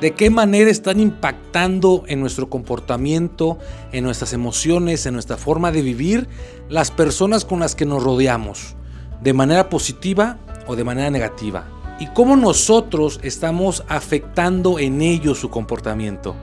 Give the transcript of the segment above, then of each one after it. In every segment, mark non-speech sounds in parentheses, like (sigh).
de qué manera están impactando en nuestro comportamiento, en nuestras emociones, en nuestra forma de vivir las personas con las que nos rodeamos, de manera positiva o de manera negativa, y cómo nosotros estamos afectando en ellos su comportamiento.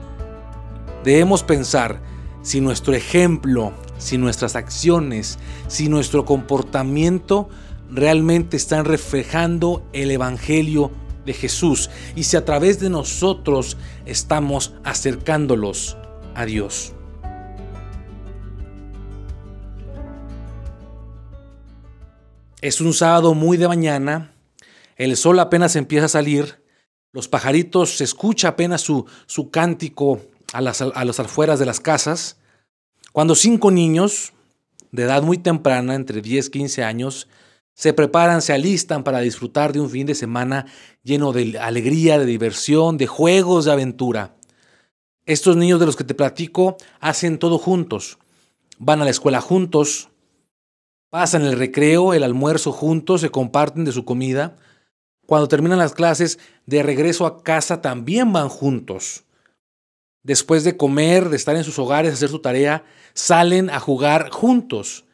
Debemos pensar si nuestro ejemplo, si nuestras acciones, si nuestro comportamiento realmente están reflejando el Evangelio de Jesús. Y si a través de nosotros estamos acercándolos a Dios. Es un sábado muy de mañana, el sol apenas empieza a salir, los pajaritos se escucha apenas su, su cántico a las, a afueras de las casas, cuando cinco niños de edad muy temprana, entre 10 y 15 años, se preparan, se alistan para disfrutar de un fin de semana lleno de alegría, de diversión, de juegos, de aventura. Estos niños de los que te platico hacen todo juntos. Van a la escuela juntos, pasan el recreo, el almuerzo juntos, se comparten de su comida. Cuando terminan las clases, de regreso a casa también van juntos. Después de comer, de estar en sus hogares, hacer su tarea, salen a jugar juntos.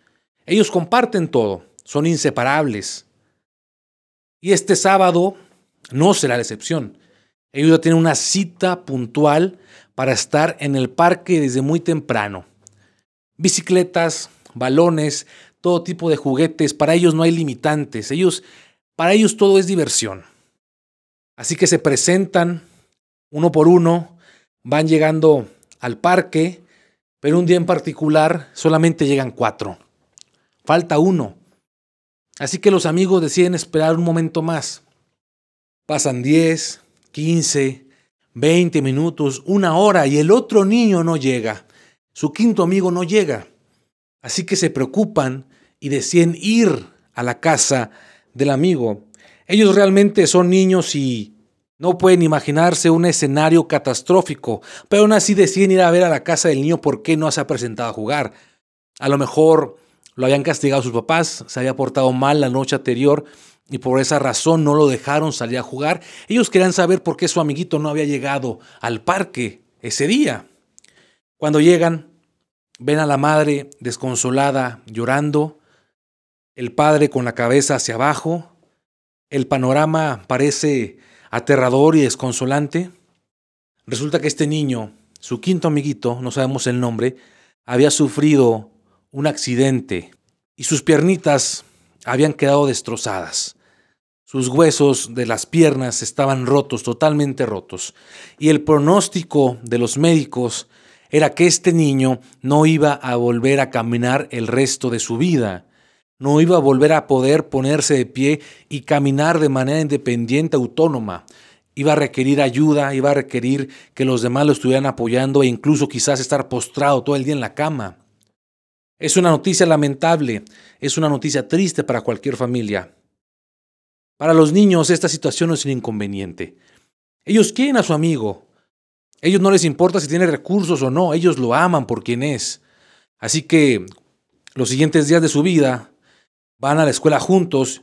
Ellos comparten todo son inseparables. Y este sábado no será la excepción. Ellos tienen una cita puntual para estar en el parque desde muy temprano. Bicicletas, balones, todo tipo de juguetes, para ellos no hay limitantes. Ellos para ellos todo es diversión. Así que se presentan uno por uno, van llegando al parque, pero un día en particular solamente llegan cuatro. Falta uno. Así que los amigos deciden esperar un momento más. Pasan 10, 15, 20 minutos, una hora y el otro niño no llega. Su quinto amigo no llega. Así que se preocupan y deciden ir a la casa del amigo. Ellos realmente son niños y no pueden imaginarse un escenario catastrófico, pero aún así deciden ir a ver a la casa del niño porque no se ha presentado a jugar. A lo mejor lo habían castigado sus papás, se había portado mal la noche anterior y por esa razón no lo dejaron salir a jugar. Ellos querían saber por qué su amiguito no había llegado al parque ese día. Cuando llegan, ven a la madre desconsolada, llorando, el padre con la cabeza hacia abajo, el panorama parece aterrador y desconsolante. Resulta que este niño, su quinto amiguito, no sabemos el nombre, había sufrido un accidente y sus piernitas habían quedado destrozadas. Sus huesos de las piernas estaban rotos, totalmente rotos. Y el pronóstico de los médicos era que este niño no iba a volver a caminar el resto de su vida. No iba a volver a poder ponerse de pie y caminar de manera independiente, autónoma. Iba a requerir ayuda, iba a requerir que los demás lo estuvieran apoyando e incluso quizás estar postrado todo el día en la cama. Es una noticia lamentable, es una noticia triste para cualquier familia. Para los niños esta situación no es un inconveniente. Ellos quieren a su amigo. Ellos no les importa si tiene recursos o no, ellos lo aman por quien es. Así que los siguientes días de su vida van a la escuela juntos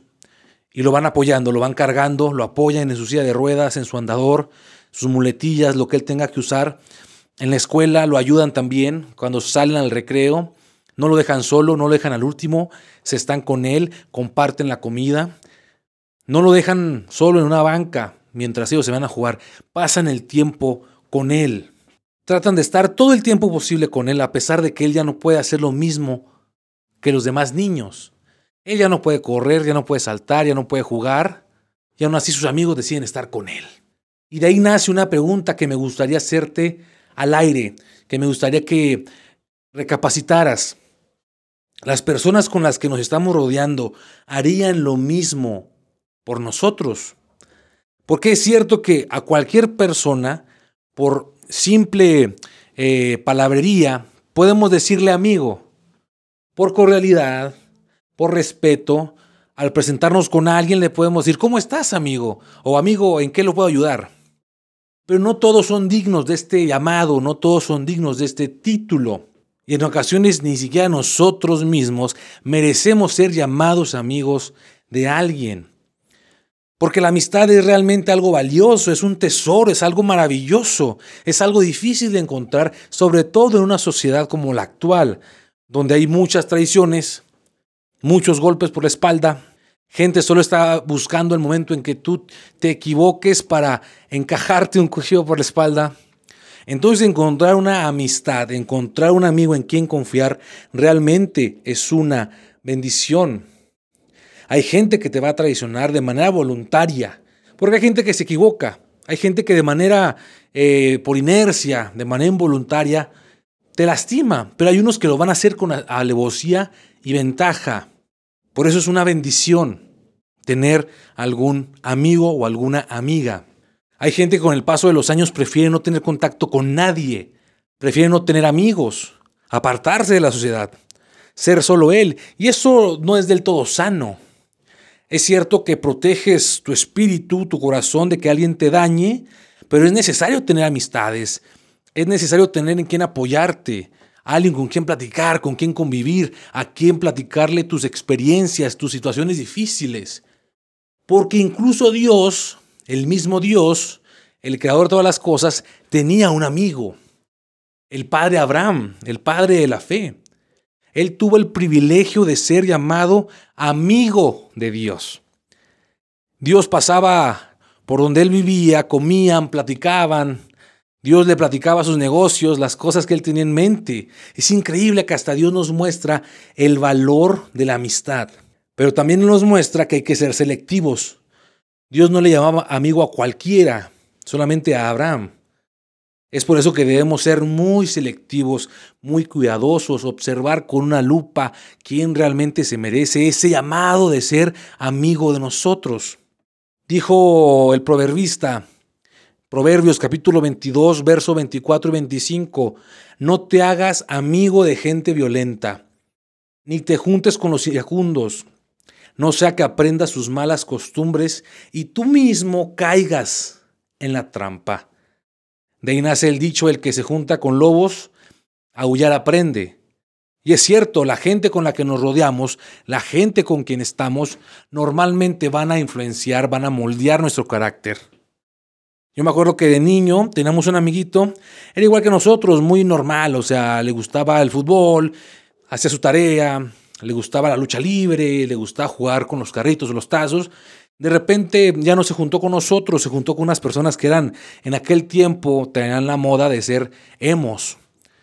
y lo van apoyando, lo van cargando, lo apoyan en su silla de ruedas, en su andador, sus muletillas, lo que él tenga que usar. En la escuela lo ayudan también cuando salen al recreo no lo dejan solo, no lo dejan al último, se están con él, comparten la comida. No lo dejan solo en una banca mientras ellos se van a jugar, pasan el tiempo con él. Tratan de estar todo el tiempo posible con él a pesar de que él ya no puede hacer lo mismo que los demás niños. Él ya no puede correr, ya no puede saltar, ya no puede jugar, y aún así sus amigos deciden estar con él. Y de ahí nace una pregunta que me gustaría hacerte al aire, que me gustaría que recapacitaras. Las personas con las que nos estamos rodeando harían lo mismo por nosotros. Porque es cierto que a cualquier persona, por simple eh, palabrería, podemos decirle amigo, por cordialidad, por respeto, al presentarnos con alguien le podemos decir, ¿cómo estás amigo? O amigo, ¿en qué lo puedo ayudar? Pero no todos son dignos de este llamado, no todos son dignos de este título. Y en ocasiones ni siquiera nosotros mismos merecemos ser llamados amigos de alguien. Porque la amistad es realmente algo valioso, es un tesoro, es algo maravilloso, es algo difícil de encontrar, sobre todo en una sociedad como la actual, donde hay muchas traiciones, muchos golpes por la espalda, gente solo está buscando el momento en que tú te equivoques para encajarte un cuchillo por la espalda. Entonces encontrar una amistad, encontrar un amigo en quien confiar, realmente es una bendición. Hay gente que te va a traicionar de manera voluntaria, porque hay gente que se equivoca, hay gente que de manera, eh, por inercia, de manera involuntaria, te lastima, pero hay unos que lo van a hacer con alevosía y ventaja. Por eso es una bendición tener algún amigo o alguna amiga. Hay gente que con el paso de los años prefiere no tener contacto con nadie, prefiere no tener amigos, apartarse de la sociedad, ser solo él. Y eso no es del todo sano. Es cierto que proteges tu espíritu, tu corazón de que alguien te dañe, pero es necesario tener amistades, es necesario tener en quien apoyarte, alguien con quien platicar, con quien convivir, a quien platicarle tus experiencias, tus situaciones difíciles. Porque incluso Dios, el mismo Dios, el creador de todas las cosas, tenía un amigo, el padre Abraham, el padre de la fe. Él tuvo el privilegio de ser llamado amigo de Dios. Dios pasaba por donde él vivía, comían, platicaban. Dios le platicaba sus negocios, las cosas que él tenía en mente. Es increíble que hasta Dios nos muestra el valor de la amistad. Pero también nos muestra que hay que ser selectivos. Dios no le llamaba amigo a cualquiera, solamente a Abraham. Es por eso que debemos ser muy selectivos, muy cuidadosos, observar con una lupa quién realmente se merece ese llamado de ser amigo de nosotros. Dijo el proverbista, Proverbios capítulo 22, verso 24 y 25, no te hagas amigo de gente violenta, ni te juntes con los iracundos, no sea que aprendas sus malas costumbres y tú mismo caigas en la trampa. De ahí nace el dicho, el que se junta con lobos, aullar aprende. Y es cierto, la gente con la que nos rodeamos, la gente con quien estamos, normalmente van a influenciar, van a moldear nuestro carácter. Yo me acuerdo que de niño teníamos un amiguito, era igual que nosotros, muy normal, o sea, le gustaba el fútbol, hacía su tarea, le gustaba la lucha libre, le gustaba jugar con los carritos, los tazos, de repente ya no se juntó con nosotros, se juntó con unas personas que eran en aquel tiempo tenían la moda de ser emos.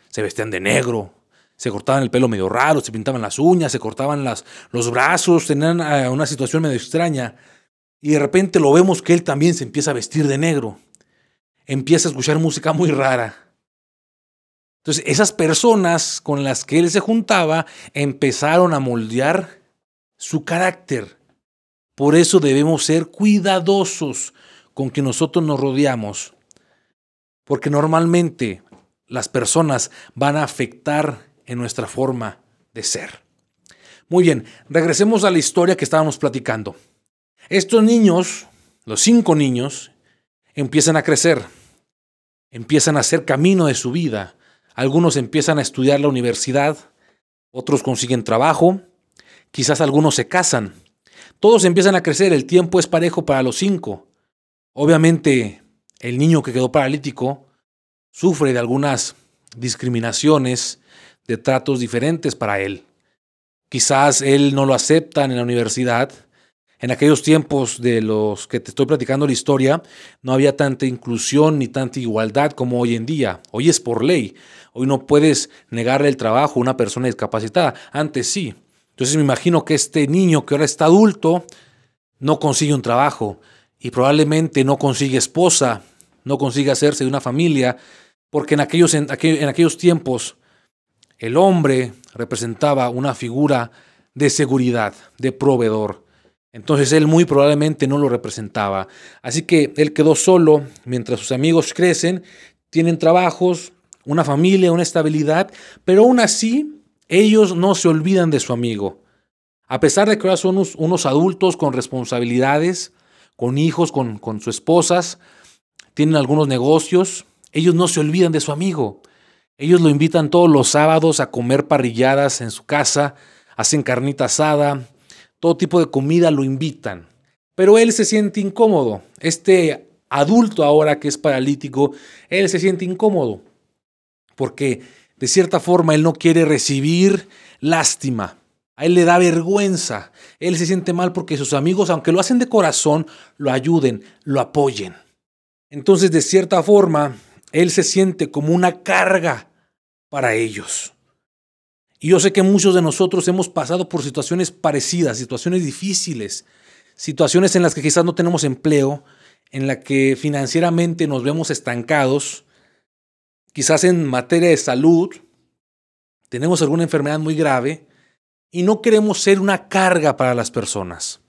Se vestían de negro, se cortaban el pelo medio raro, se pintaban las uñas, se cortaban las, los brazos, tenían eh, una situación medio extraña. Y de repente lo vemos que él también se empieza a vestir de negro. Empieza a escuchar música muy rara. Entonces, esas personas con las que él se juntaba empezaron a moldear su carácter. Por eso debemos ser cuidadosos con que nosotros nos rodeamos, porque normalmente las personas van a afectar en nuestra forma de ser. Muy bien, regresemos a la historia que estábamos platicando. Estos niños, los cinco niños, empiezan a crecer, empiezan a hacer camino de su vida. Algunos empiezan a estudiar la universidad, otros consiguen trabajo, quizás algunos se casan todos empiezan a crecer, el tiempo es parejo para los cinco. Obviamente, el niño que quedó paralítico sufre de algunas discriminaciones, de tratos diferentes para él. Quizás él no lo aceptan en la universidad. En aquellos tiempos de los que te estoy platicando la historia, no había tanta inclusión ni tanta igualdad como hoy en día. Hoy es por ley. Hoy no puedes negarle el trabajo a una persona discapacitada. Antes sí. Entonces me imagino que este niño que ahora está adulto no consigue un trabajo y probablemente no consigue esposa, no consigue hacerse de una familia, porque en aquellos, en, aquellos tiempos el hombre representaba una figura de seguridad, de proveedor. Entonces él muy probablemente no lo representaba. Así que él quedó solo mientras sus amigos crecen, tienen trabajos, una familia, una estabilidad, pero aún así ellos no se olvidan de su amigo. A pesar de que ahora son unos, adultos con responsabilidades, con hijos, con, con sus esposas, tienen algunos negocios, ellos no se olvidan de su amigo. Ellos lo invitan todos los sábados a comer parrilladas en su casa, hacen carnita asada, todo tipo de comida lo invitan. Pero él se siente incómodo. Este adulto ahora que es paralítico, él se siente incómodo porque de cierta forma él no quiere recibir lástima. A él le da vergüenza. Él se siente mal porque sus amigos, aunque lo hacen de corazón, lo ayuden, lo apoyen. Entonces, de cierta forma, él se siente como una carga para ellos. Y yo sé que muchos de nosotros hemos pasado por situaciones parecidas, situaciones difíciles, situaciones en las que quizás no tenemos empleo, en la que financieramente nos vemos estancados, quizás en materia de salud, tenemos alguna enfermedad muy grave y no queremos ser una carga para las personas.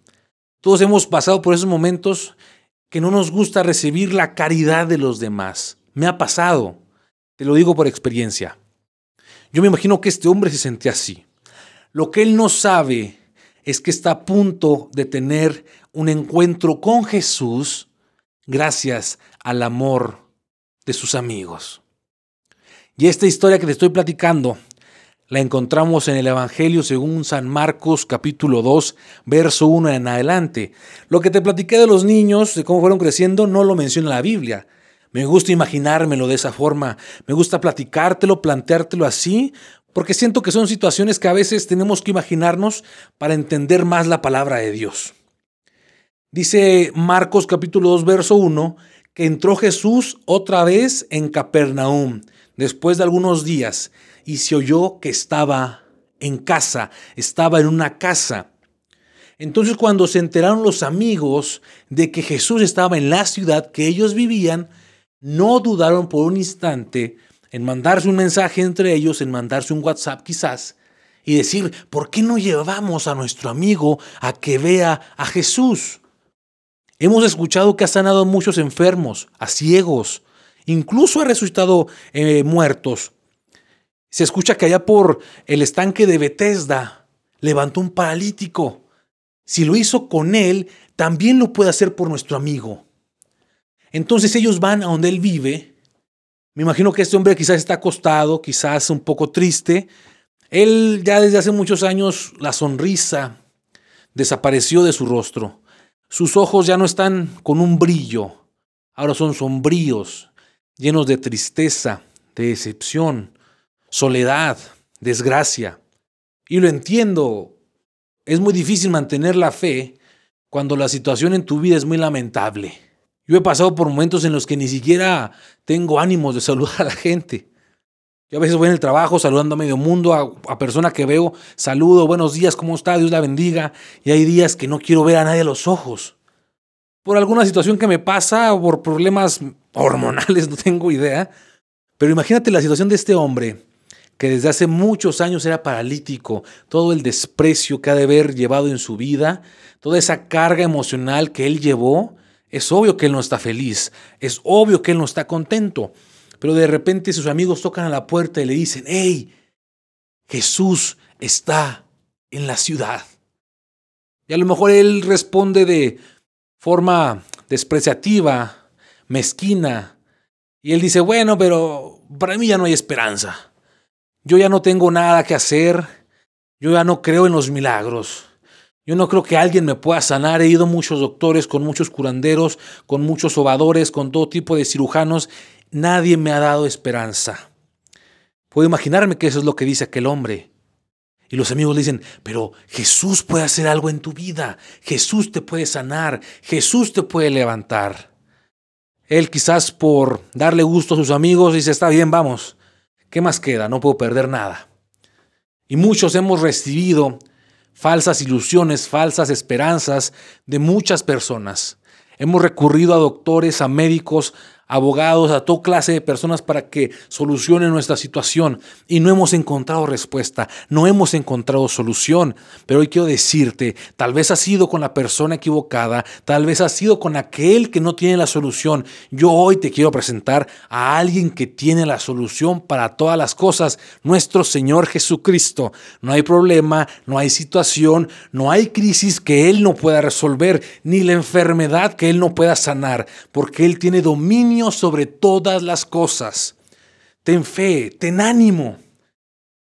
Todos hemos pasado por esos momentos que no nos gusta recibir la caridad de los demás. Me ha pasado, te lo digo por experiencia. Yo me imagino que este hombre se sentía así. Lo que él no sabe es que está a punto de tener un encuentro con Jesús gracias al amor de sus amigos. Y esta historia que te estoy platicando la encontramos en el Evangelio según San Marcos capítulo 2, verso 1 en adelante. Lo que te platiqué de los niños, de cómo fueron creciendo, no lo menciona la Biblia. Me gusta imaginármelo de esa forma, me gusta platicártelo, planteártelo así, porque siento que son situaciones que a veces tenemos que imaginarnos para entender más la palabra de Dios. Dice Marcos capítulo 2, verso 1, que entró Jesús otra vez en Capernaum, después de algunos días, y se oyó que estaba en casa, estaba en una casa. Entonces cuando se enteraron los amigos de que Jesús estaba en la ciudad que ellos vivían, no dudaron por un instante en mandarse un mensaje entre ellos, en mandarse un WhatsApp quizás, y decir, ¿por qué no llevamos a nuestro amigo a que vea a Jesús? Hemos escuchado que ha sanado a muchos enfermos, a ciegos, incluso ha resucitado eh, muertos. Se escucha que allá por el estanque de Bethesda levantó un paralítico. Si lo hizo con él, también lo puede hacer por nuestro amigo. Entonces ellos van a donde él vive. Me imagino que este hombre quizás está acostado, quizás un poco triste. Él ya desde hace muchos años la sonrisa desapareció de su rostro. Sus ojos ya no están con un brillo, ahora son sombríos, llenos de tristeza, de decepción, soledad, desgracia. Y lo entiendo, es muy difícil mantener la fe cuando la situación en tu vida es muy lamentable. Yo he pasado por momentos en los que ni siquiera tengo ánimos de (laughs) saludar a la gente. Yo a veces voy en el trabajo saludando a medio mundo, a, persona que veo, saludo, buenos días, ¿cómo está? Dios la bendiga. Y hay días que no quiero ver a nadie a los ojos. Por alguna situación que me pasa o por problemas hormonales, (laughs) no tengo idea. Pero imagínate la situación de este hombre, que desde hace muchos años era paralítico, todo el desprecio que ha de haber llevado en su vida, toda esa carga emocional que él llevó, es obvio que él no está feliz, es obvio que él no está contento. Pero de repente sus amigos tocan a la puerta y le dicen, hey, Jesús está en la ciudad. Y a lo mejor él responde de forma despreciativa, mezquina. Y él dice, bueno, pero para mí ya no hay esperanza. Yo ya no tengo nada que hacer. Yo ya no creo en los milagros. Yo no creo que alguien me pueda sanar. He ido a muchos doctores, con muchos curanderos, con muchos sobadores, con todo tipo de cirujanos nadie me ha dado esperanza. Puedo imaginarme que eso es lo que dice aquel hombre. Y los amigos le dicen, pero Jesús puede hacer algo en tu vida, Jesús te puede sanar, Jesús te puede levantar. Él quizás por darle gusto a sus amigos dice, está bien, vamos, ¿qué más queda? No puedo perder nada. Y muchos hemos recibido falsas ilusiones, falsas esperanzas de muchas personas. Hemos recurrido a doctores, a médicos, abogados, a toda clase de personas para que solucionen nuestra situación y no hemos encontrado respuesta, no hemos encontrado solución. Pero hoy quiero decirte, tal vez has sido con la persona equivocada, tal vez has sido con aquel que no tiene la solución. Yo hoy te quiero presentar a alguien que tiene la solución para todas las cosas, nuestro Señor Jesucristo. No hay problema, no hay situación, no hay crisis que Él no pueda resolver, ni la enfermedad que Él no pueda sanar, porque Él tiene dominio sobre todas las cosas. Ten fe, ten ánimo.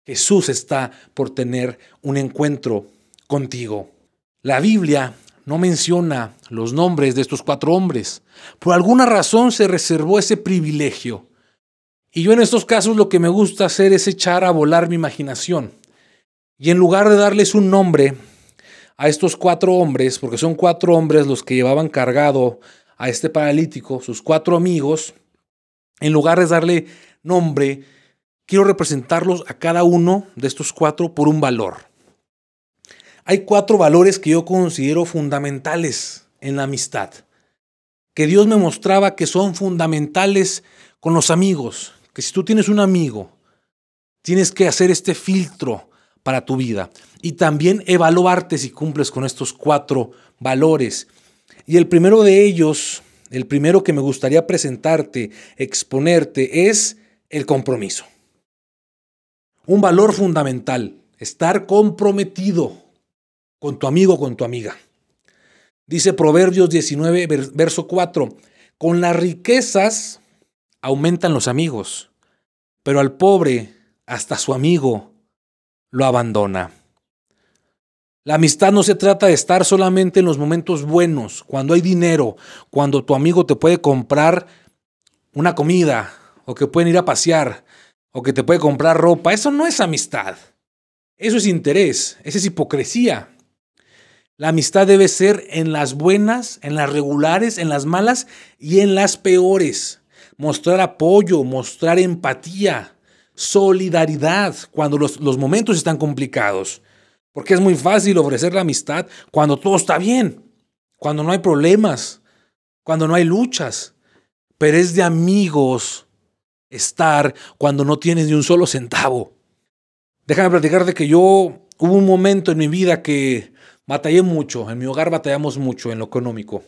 Jesús está por tener un encuentro contigo. La Biblia no menciona los nombres de estos cuatro hombres. Por alguna razón se reservó ese privilegio. Y yo en estos casos lo que me gusta hacer es echar a volar mi imaginación. Y en lugar de darles un nombre a estos cuatro hombres, porque son cuatro hombres los que llevaban cargado a este paralítico, sus cuatro amigos, en lugar de darle nombre, quiero representarlos a cada uno de estos cuatro por un valor. Hay cuatro valores que yo considero fundamentales en la amistad, que Dios me mostraba que son fundamentales con los amigos, que si tú tienes un amigo, tienes que hacer este filtro para tu vida y también evaluarte si cumples con estos cuatro valores. Y el primero de ellos, el primero que me gustaría presentarte, exponerte, es el compromiso. Un valor fundamental, estar comprometido con tu amigo con tu amiga. Dice Proverbios 19, verso 4, con las riquezas aumentan los amigos, pero al pobre hasta su amigo lo abandona. La amistad no se trata de estar solamente en los momentos buenos, cuando hay dinero, cuando tu amigo te puede comprar una comida, o que pueden ir a pasear, o que te puede comprar ropa. Eso no es amistad. Eso es interés, esa es hipocresía. La amistad debe ser en las buenas, en las regulares, en las malas y en las peores. Mostrar apoyo, mostrar empatía, solidaridad cuando los, los momentos están complicados. Porque es muy fácil ofrecer la amistad cuando todo está bien, cuando no hay problemas, cuando no hay luchas. Pero es de amigos estar cuando no tienes ni un solo centavo. Déjame platicar de que yo hubo un momento en mi vida que Batallé mucho, en mi hogar batallamos mucho en lo económico.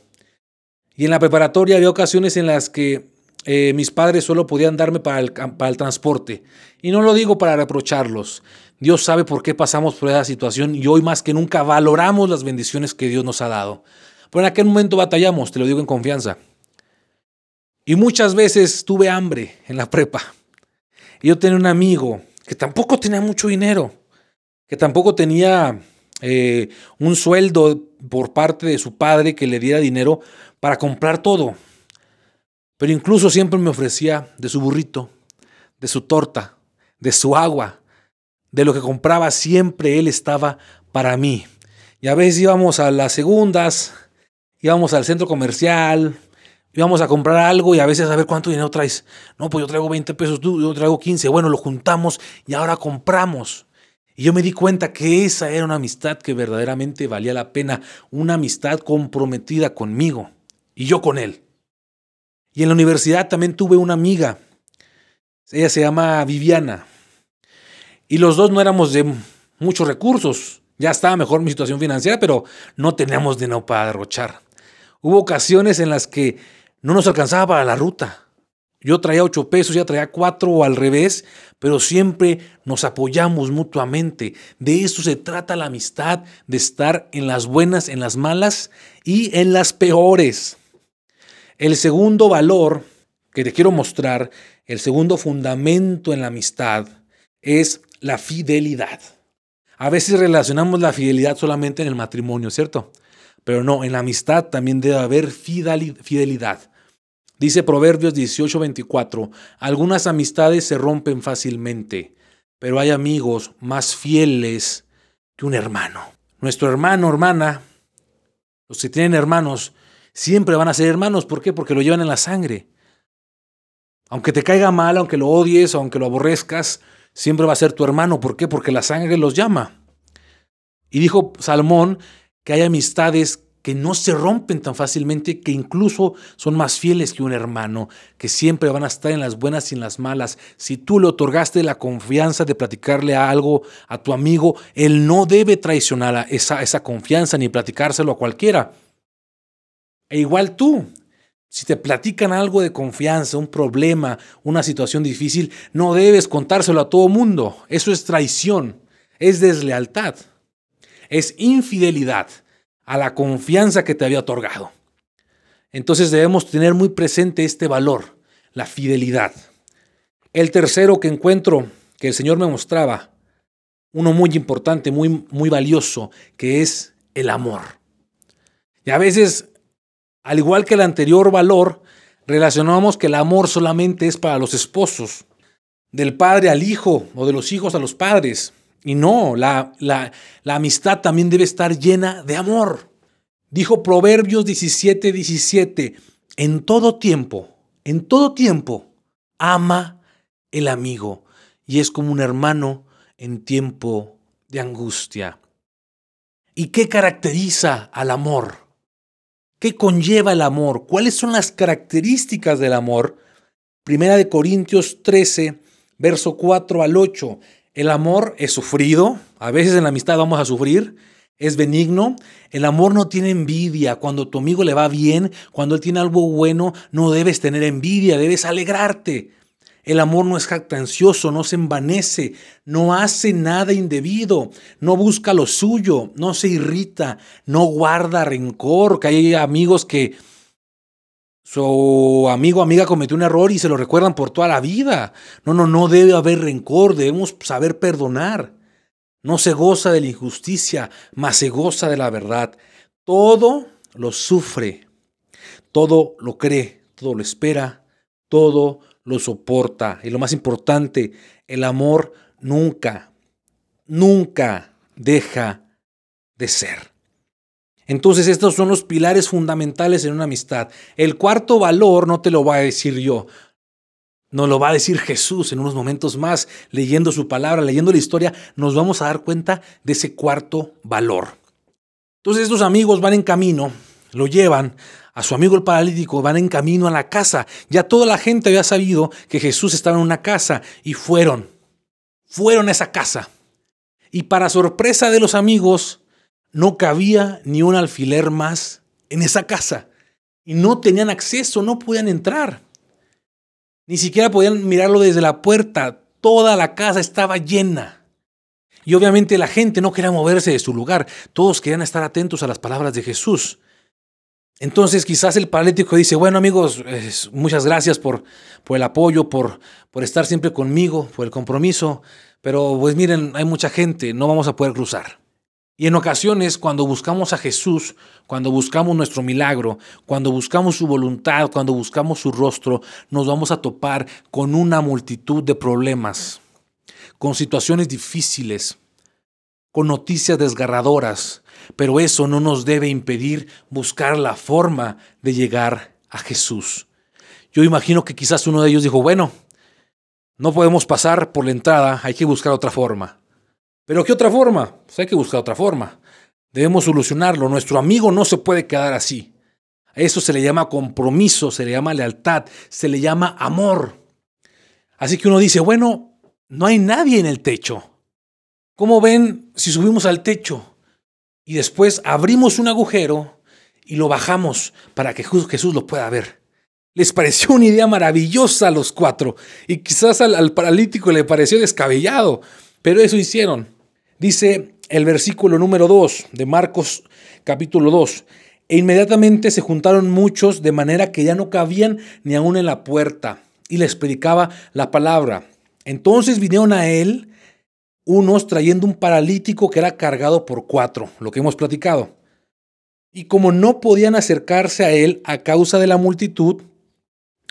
Y en la preparatoria había ocasiones en las que eh, mis padres solo podían darme para el transporte. Y no lo digo para reprocharlos. Dios sabe por qué pasamos por esa situación y hoy más que nunca valoramos las bendiciones que Dios nos ha dado. Pero en aquel momento batallamos, te lo digo en confianza. Y muchas veces tuve hambre en la prepa. Y yo tenía un amigo que tampoco tenía mucho dinero, que tampoco tenía eh, un sueldo por parte de su padre que le diera dinero para comprar todo. Pero incluso siempre me ofrecía de su burrito, de su torta, de su agua, de lo que compraba, siempre él estaba para mí. Y a veces íbamos a las segundas, íbamos al centro comercial, íbamos a comprar algo y a veces a ver cuánto dinero traes. No, pues yo traigo 20 pesos, tú, yo traigo 15. Bueno, lo juntamos y ahora compramos. Y yo me di cuenta que esa era una amistad que verdaderamente valía la pena, una amistad comprometida conmigo y yo con él. Y en la universidad también tuve una amiga, ella se llama Viviana, y los dos no éramos de muchos recursos, ya estaba mejor mi situación financiera, pero no teníamos dinero para derrochar. Hubo ocasiones en las que no nos alcanzaba para la ruta yo traía ocho pesos, ya traía cuatro o al revés, pero siempre nos apoyamos mutuamente. De eso se trata la amistad, de estar en las buenas, en las malas y en las peores. El segundo valor que te quiero mostrar, el segundo fundamento en la amistad, es la fidelidad. A veces relacionamos la fidelidad solamente en el matrimonio, ¿cierto? Pero no, en la amistad también debe haber fidelidad. Dice Proverbios 18:24, algunas amistades se rompen fácilmente, pero hay amigos más fieles que un hermano. Nuestro hermano, hermana, los que tienen hermanos, siempre van a ser hermanos. ¿Por qué? Porque lo llevan en la sangre. Aunque te caiga mal, aunque lo odies, aunque lo aborrezcas, siempre va a ser tu hermano. ¿Por qué? Porque la sangre los llama. Y dijo Salmón que hay amistades que no se rompen tan fácilmente, que incluso son más fieles que un hermano, que siempre van a estar en las buenas y en las malas. Si tú le otorgaste la confianza de platicarle algo a tu amigo, él no debe traicionar esa, esa confianza ni platicárselo a cualquiera. E igual tú, si te platican algo de confianza, un problema, una situación difícil, no debes contárselo a todo mundo. Eso es traición, es deslealtad, es infidelidad a la confianza que te había otorgado. Entonces debemos tener muy presente este valor, la fidelidad. El tercero que encuentro que el Señor me mostraba, uno muy importante, muy, muy valioso, que es el amor. Y a veces, al igual que el anterior valor, relacionamos que el amor solamente es para los esposos, del padre al hijo o de los hijos a los padres. Y no, la, la, la amistad también debe estar llena de amor. Dijo Proverbios 17, 17, en todo tiempo, en todo tiempo, ama el amigo y es como un hermano en tiempo de angustia. ¿Y qué caracteriza al amor? ¿Qué conlleva el amor? ¿Cuáles son las características del amor? Primera de Corintios 13, verso 4 al 8. El amor es sufrido, a veces en la amistad vamos a sufrir, es benigno, el amor no tiene envidia, cuando tu amigo le va bien, cuando él tiene algo bueno, no debes tener envidia, debes alegrarte. El amor no es jactancioso, no se envanece, no hace nada indebido, no busca lo suyo, no se irrita, no guarda rencor, que hay amigos que su amigo o amiga cometió un error y se lo recuerdan por toda la vida. No, no, no debe haber rencor, debemos saber perdonar. No se goza de la injusticia, mas se goza de la verdad. Todo lo sufre, todo lo cree, todo lo espera, todo lo soporta. Y lo más importante, el amor nunca, nunca deja de ser. Entonces estos son los pilares fundamentales en una amistad. El cuarto valor no te lo va a decir yo. Nos lo va a decir Jesús en unos momentos más, leyendo su palabra, leyendo la historia, nos vamos a dar cuenta de ese cuarto valor. Entonces estos amigos van en camino, lo llevan a su amigo el paralítico, van en camino a la casa. Ya toda la gente había sabido que Jesús estaba en una casa y fueron, fueron a esa casa. Y para sorpresa de los amigos, no cabía ni un alfiler más en esa casa. Y no tenían acceso, no podían entrar. Ni siquiera podían mirarlo desde la puerta. Toda la casa estaba llena. Y obviamente la gente no quería moverse de su lugar. Todos querían estar atentos a las palabras de Jesús. Entonces quizás el paralítico dice, bueno amigos, muchas gracias por, por el apoyo, por, por estar siempre conmigo, por el compromiso, pero pues miren, hay mucha gente, no vamos a poder cruzar. Y en ocasiones, cuando buscamos a Jesús, cuando buscamos nuestro milagro, cuando buscamos su voluntad, cuando buscamos su rostro, nos vamos a topar con una multitud de problemas, con situaciones difíciles, noticias desgarradoras, pero eso no nos debe impedir buscar la forma de llegar a Jesús. Yo imagino que quizás uno de ellos dijo, bueno, no podemos pasar por la entrada, hay que buscar otra forma. Pero ¿qué otra forma? Pues hay que buscar otra forma. Debemos solucionarlo. Nuestro amigo no se puede quedar así. A eso se le llama compromiso, se le llama lealtad, se le llama amor. Así que uno dice, bueno, no hay nadie en el techo. ¿Cómo ven si subimos al techo y después abrimos un agujero y lo bajamos para que Jesús lo pueda ver? Les pareció una idea maravillosa a los cuatro y quizás al, al paralítico le pareció descabellado, pero eso hicieron. Dice el versículo número 2 de Marcos capítulo 2. E inmediatamente se juntaron muchos de manera que ya no cabían ni aún en la puerta. Y les predicaba la palabra. Entonces vinieron a él unos trayendo un paralítico que era cargado por cuatro, lo que hemos platicado. Y como no podían acercarse a él a causa de la multitud,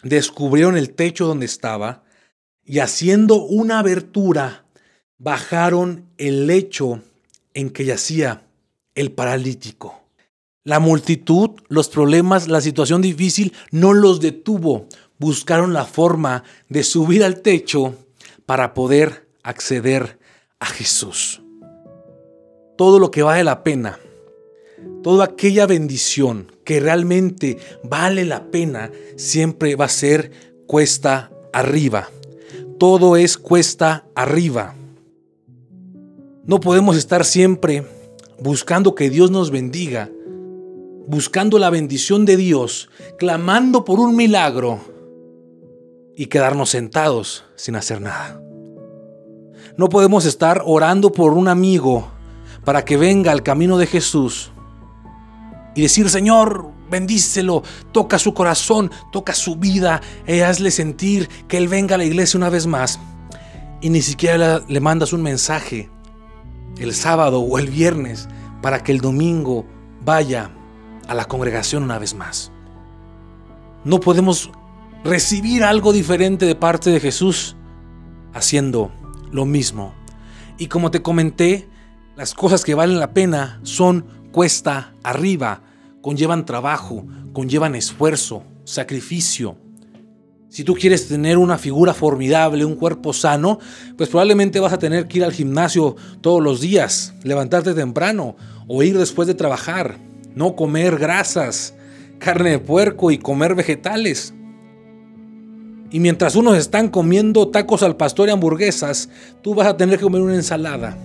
descubrieron el techo donde estaba y haciendo una abertura bajaron el lecho en que yacía el paralítico. La multitud, los problemas, la situación difícil no los detuvo. Buscaron la forma de subir al techo para poder acceder a Jesús. Todo lo que vale la pena, toda aquella bendición que realmente vale la pena, siempre va a ser cuesta arriba. Todo es cuesta arriba. No podemos estar siempre buscando que Dios nos bendiga, buscando la bendición de Dios, clamando por un milagro y quedarnos sentados sin hacer nada. No podemos estar orando por un amigo para que venga al camino de Jesús y decir, Señor, bendícelo, toca su corazón, toca su vida, y hazle sentir que Él venga a la iglesia una vez más. Y ni siquiera le mandas un mensaje el sábado o el viernes para que el domingo vaya a la congregación una vez más. No podemos recibir algo diferente de parte de Jesús haciendo lo mismo. Y como te comenté, las cosas que valen la pena son cuesta arriba, conllevan trabajo, conllevan esfuerzo, sacrificio. Si tú quieres tener una figura formidable, un cuerpo sano, pues probablemente vas a tener que ir al gimnasio todos los días, levantarte temprano o ir después de trabajar, no comer grasas, carne de puerco y comer vegetales. Y mientras unos están comiendo tacos al pastor y hamburguesas, tú vas a tener que comer una ensalada.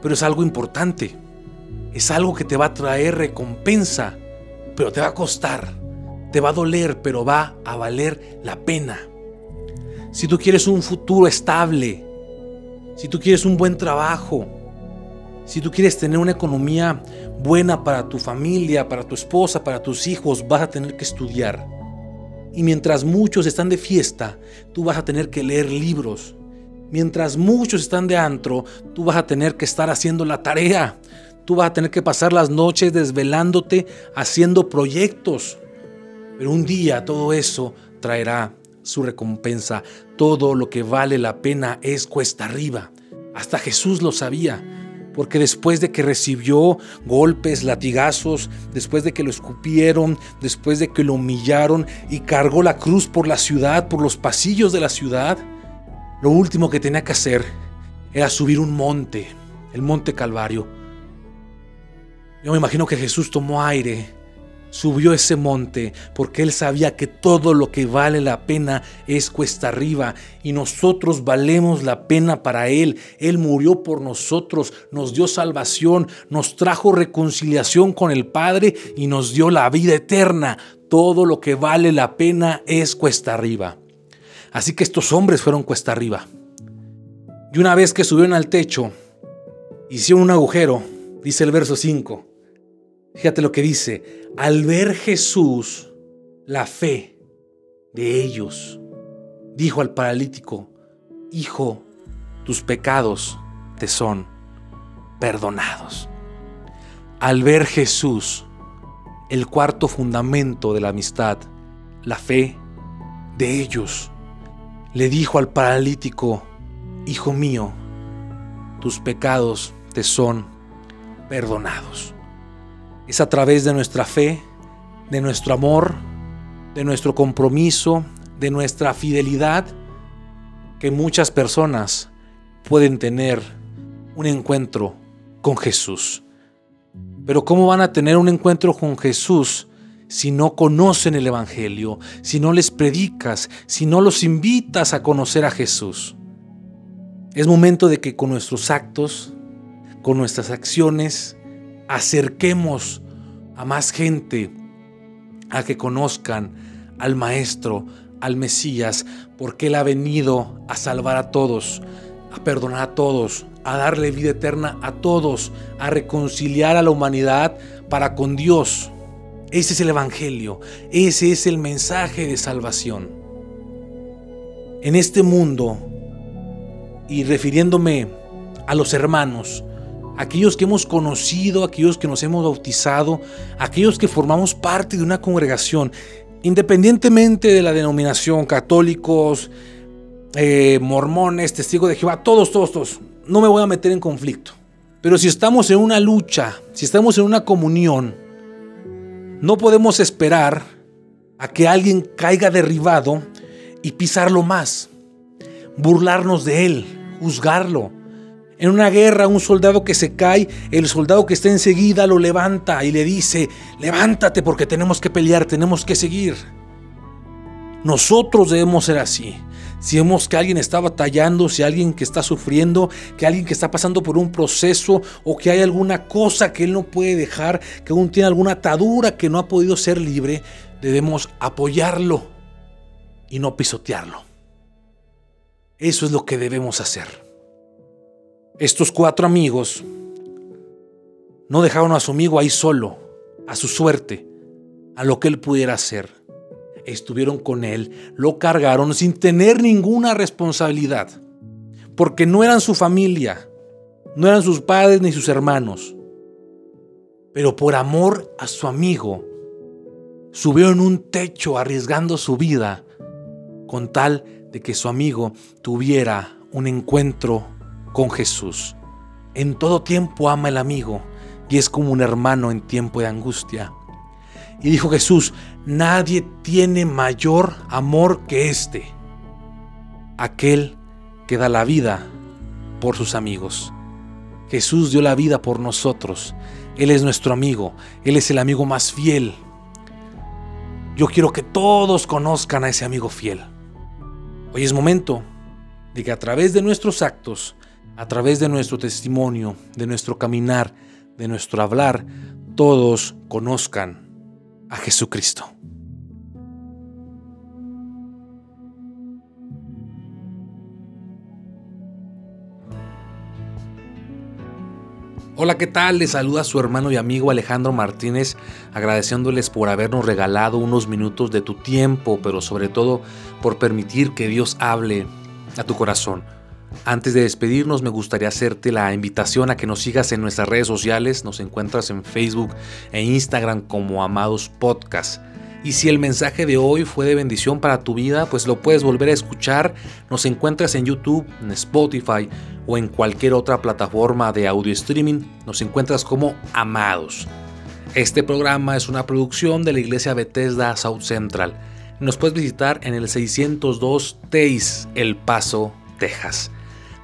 Pero es algo importante. Es algo que te va a traer recompensa, pero te va a costar. Te va a doler, pero va a valer la pena. Si tú quieres un futuro estable, si tú quieres un buen trabajo, si tú quieres tener una economía buena para tu familia, para tu esposa, para tus hijos, vas a tener que estudiar. Y mientras muchos están de fiesta, tú vas a tener que leer libros. Mientras muchos están de antro, tú vas a tener que estar haciendo la tarea. Tú vas a tener que pasar las noches desvelándote haciendo proyectos. Pero un día todo eso traerá su recompensa. Todo lo que vale la pena es cuesta arriba. Hasta Jesús lo sabía porque después de que recibió golpes, latigazos, después de que lo escupieron, después de que lo humillaron y cargó la cruz por la ciudad, por los pasillos de la ciudad, lo último que tenía que hacer era subir un monte, el monte Calvario. Yo me imagino que Jesús tomó aire subió ese monte porque él sabía que todo lo que vale la pena es cuesta arriba y nosotros valemos la pena para él. Él murió por nosotros, nos dio salvación, nos trajo reconciliación con el Padre y nos dio la vida eterna. Todo lo que vale la pena es cuesta arriba. Así que estos hombres fueron cuesta arriba. Y una vez que subieron al techo, hicieron un agujero, dice el verso 5 Fíjate lo que dice, al ver Jesús la fe de ellos, dijo al paralítico, Hijo, tus pecados te son perdonados. Al ver Jesús, el cuarto fundamento de la amistad, la fe de ellos, le dijo al paralítico, Hijo mío, tus pecados te son perdonados. Es a través de nuestra fe, de nuestro amor, de nuestro compromiso, de nuestra fidelidad, que muchas personas pueden tener un encuentro con Jesús. Pero ¿cómo van a tener un encuentro con Jesús si no conocen el Evangelio, si no les predicas, si no los invitas a conocer a Jesús? Es momento de que con nuestros actos, con nuestras acciones, acerquemos a más gente a que conozcan al Maestro, al Mesías, porque Él ha venido a salvar a todos, a perdonar a todos, a darle vida eterna a todos, a reconciliar a la humanidad para con Dios. Ese es el Evangelio, ese es el mensaje de salvación. En este mundo, y refiriéndome a los hermanos, aquellos que hemos conocido, aquellos que nos hemos bautizado, aquellos que formamos parte de una congregación, independientemente de la denominación, católicos, eh, mormones, testigos de Jehová, todos, todos, todos, no me voy a meter en conflicto. Pero si estamos en una lucha, si estamos en una comunión, no podemos esperar a que alguien caiga derribado y pisarlo más, burlarnos de él, juzgarlo, en una guerra, un soldado que se cae, el soldado que está enseguida lo levanta y le dice, levántate porque tenemos que pelear, tenemos que seguir. Nosotros debemos ser así. Si vemos que alguien está batallando, si alguien que está sufriendo, que alguien que está pasando por un proceso o que hay alguna cosa que él no puede dejar, que aún tiene alguna atadura que no ha podido ser libre, debemos apoyarlo y no pisotearlo. Eso es lo que debemos hacer. Estos cuatro amigos no dejaron a su amigo ahí solo, a su suerte, a lo que él pudiera hacer. Estuvieron con él, lo cargaron sin tener ninguna responsabilidad, porque no eran su familia, no eran sus padres ni sus hermanos. pero por amor a su amigo, subió en un techo arriesgando su vida con tal de que su amigo tuviera un encuentro con Jesús. En todo tiempo ama el amigo y es como un hermano en tiempo de angustia. Y dijo Jesús, nadie tiene mayor amor que este, aquel que da la vida por sus amigos. Jesús dio la vida por nosotros. Él es nuestro amigo. Él es el amigo más fiel. Yo quiero que todos conozcan a ese amigo fiel. Hoy es momento de que a través de nuestros actos, a través de nuestro testimonio, de nuestro caminar, de nuestro hablar, todos conozcan a Jesucristo. Hola, ¿qué tal? Les saluda su hermano y amigo Alejandro Martínez, agradeciéndoles por habernos regalado unos minutos de tu tiempo, pero sobre todo por permitir que Dios hable a tu corazón. Antes de despedirnos, me gustaría hacerte la invitación a que nos sigas en nuestras redes sociales. Nos encuentras en Facebook e Instagram como Amados Podcast. Y si el mensaje de hoy fue de bendición para tu vida, pues lo puedes volver a escuchar. Nos encuentras en YouTube, en Spotify o en cualquier otra plataforma de audio streaming. Nos encuentras como Amados. Este programa es una producción de la iglesia Bethesda South Central. Nos puedes visitar en el 602 Teis, El Paso, Texas.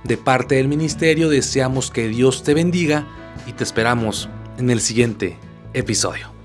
De parte del ministerio deseamos que Dios te bendiga y te esperamos en el siguiente episodio.